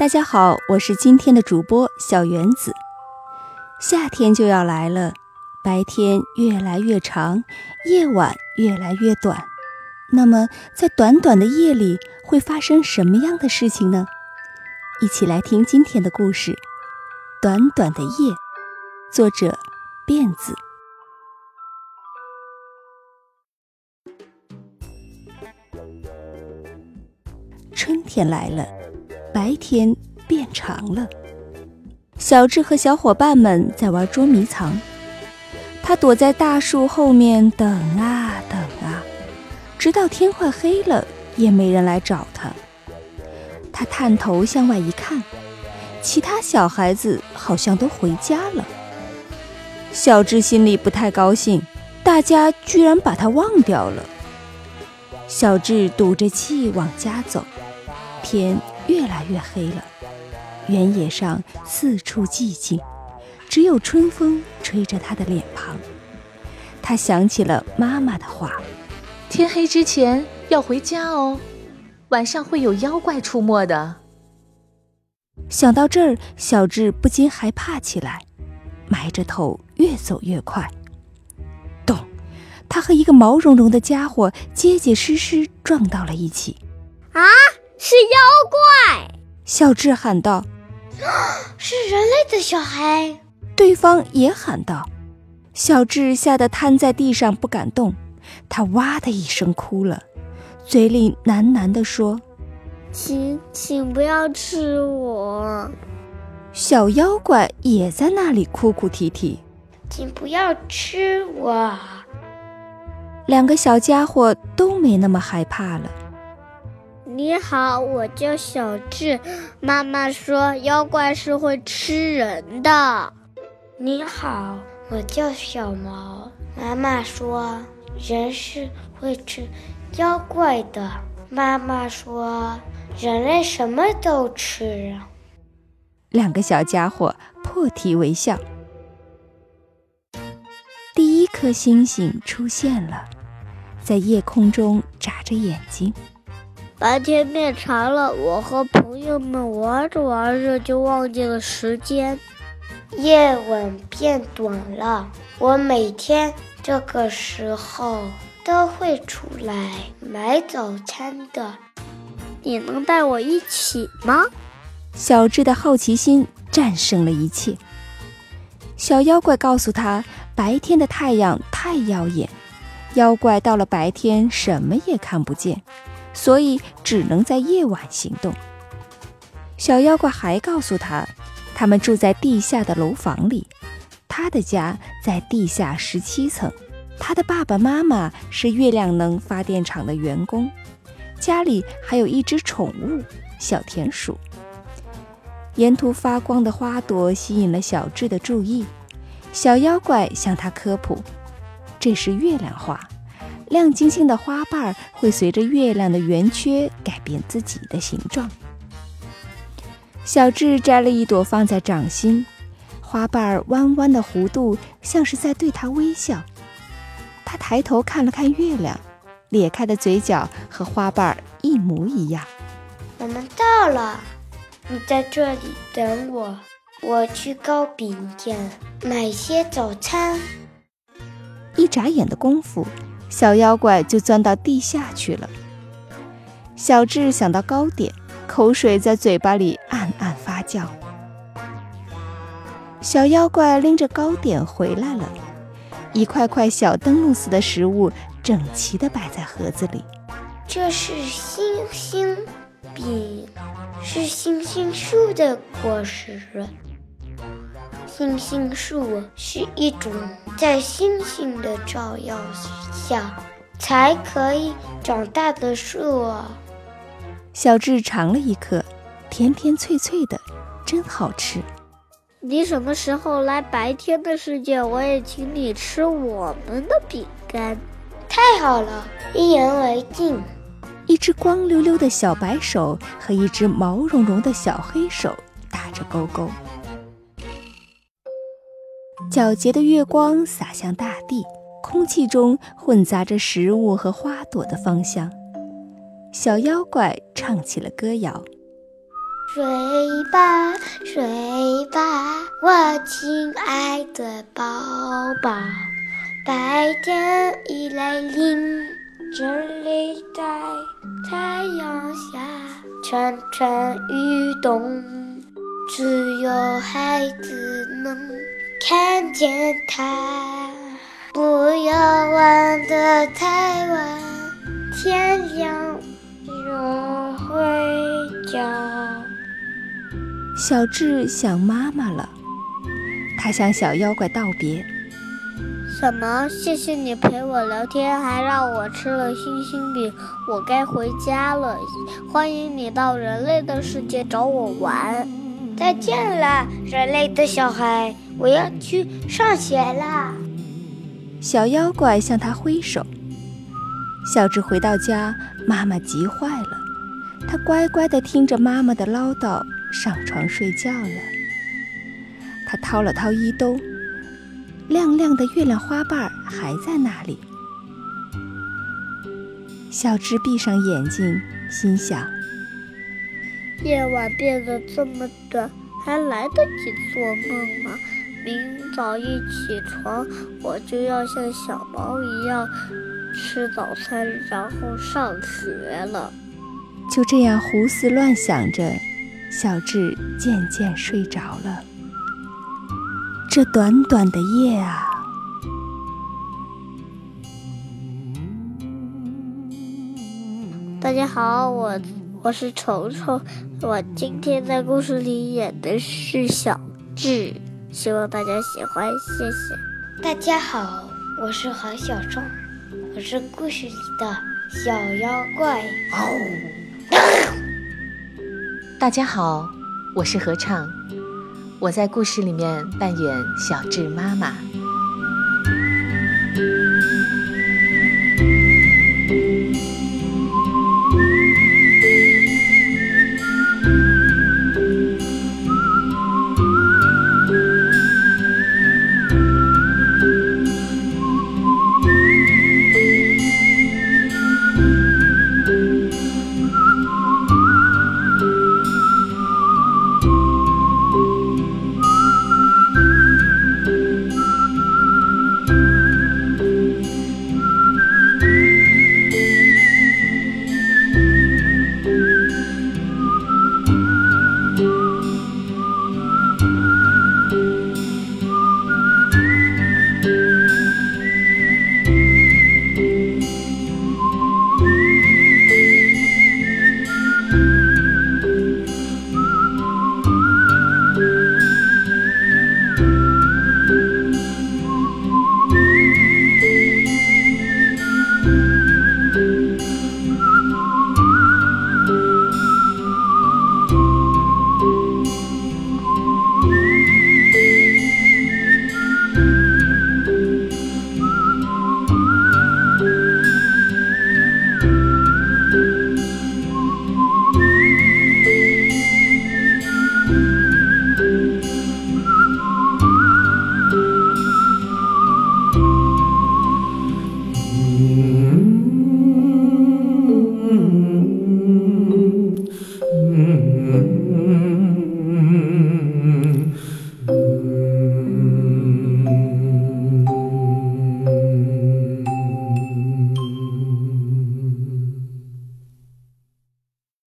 大家好，我是今天的主播小园子。夏天就要来了，白天越来越长，夜晚越来越短。那么，在短短的夜里会发生什么样的事情呢？一起来听今天的故事《短短的夜》，作者辫子。春天来了。白天变长了，小智和小伙伴们在玩捉迷藏。他躲在大树后面等啊等啊，直到天快黑了，也没人来找他。他探头向外一看，其他小孩子好像都回家了。小智心里不太高兴，大家居然把他忘掉了。小智赌着气往家走，天。越来越黑了，原野上四处寂静，只有春风吹着他的脸庞。他想起了妈妈的话：“天黑之前要回家哦，晚上会有妖怪出没的。”想到这儿，小智不禁害怕起来，埋着头越走越快。咚！他和一个毛茸茸的家伙结结实实撞到了一起。啊！是妖怪！小智喊道：“是人类的小孩！”对方也喊道。小智吓得瘫在地上不敢动，他哇的一声哭了，嘴里喃喃地说：“请，请不要吃我！”小妖怪也在那里哭哭啼啼：“请不要吃我！”两个小家伙都没那么害怕了。你好，我叫小智。妈妈说妖怪是会吃人的。你好，我叫小毛。妈妈说人是会吃妖怪的。妈妈说人类什么都吃。两个小家伙破涕为笑。第一颗星星出现了，在夜空中眨着眼睛。白天变长了，我和朋友们玩着玩着就忘记了时间。夜晚变短了，我每天这个时候都会出来买早餐的。你能带我一起吗？小智的好奇心战胜了一切。小妖怪告诉他，白天的太阳太耀眼，妖怪到了白天什么也看不见。所以只能在夜晚行动。小妖怪还告诉他，他们住在地下的楼房里，他的家在地下十七层，他的爸爸妈妈是月亮能发电厂的员工，家里还有一只宠物小田鼠。沿途发光的花朵吸引了小智的注意，小妖怪向他科普：这是月亮花。亮晶晶的花瓣会随着月亮的圆缺改变自己的形状。小智摘了一朵放在掌心，花瓣弯弯的弧度像是在对他微笑。他抬头看了看月亮，咧开的嘴角和花瓣一模一样。我们到了，你在这里等我，我去糕饼店买些早餐。一眨眼的功夫。小妖怪就钻到地下去了。小智想到糕点，口水在嘴巴里暗暗发酵。小妖怪拎着糕点回来了，一块块小灯笼似的食物整齐地摆在盒子里。这是星星饼，是星星树的果实。星星树是一种在星星的照耀下才可以长大的树。小智尝了一颗，甜甜脆脆的，真好吃。你什么时候来白天的世界，我也请你吃我们的饼干。太好了，一言为定。一只光溜溜的小白手和一只毛茸茸的小黑手打着勾勾。皎洁的月光洒向大地，空气中混杂着食物和花朵的芳香。小妖怪唱起了歌谣：睡吧，睡吧，我亲爱的宝宝。白天已来临，这里在太阳下蠢蠢欲动，只有孩子能看见他。不要玩得太晚，天亮就回家。小智想妈妈了，他向小妖怪道别。什么？谢谢你陪我聊天，还让我吃了星星饼，我该回家了。欢迎你到人类的世界找我玩。再见了，人类的小孩，我要去上学了。小妖怪向他挥手。小智回到家，妈妈急坏了，他乖乖地听着妈妈的唠叨。上床睡觉了。他掏了掏衣兜，亮亮的月亮花瓣还在那里。小智闭上眼睛，心想：夜晚变得这么短，还来得及做梦吗？明早一起床，我就要像小猫一样吃早餐，然后上学了。就这样胡思乱想着。小智渐渐睡着了。这短短的夜啊，大家好，我我是虫虫，我今天在故事里演的是小智，希望大家喜欢，谢谢。大家好，我是韩小壮，我是故事里的小妖怪。大家好，我是合唱，我在故事里面扮演小智妈妈。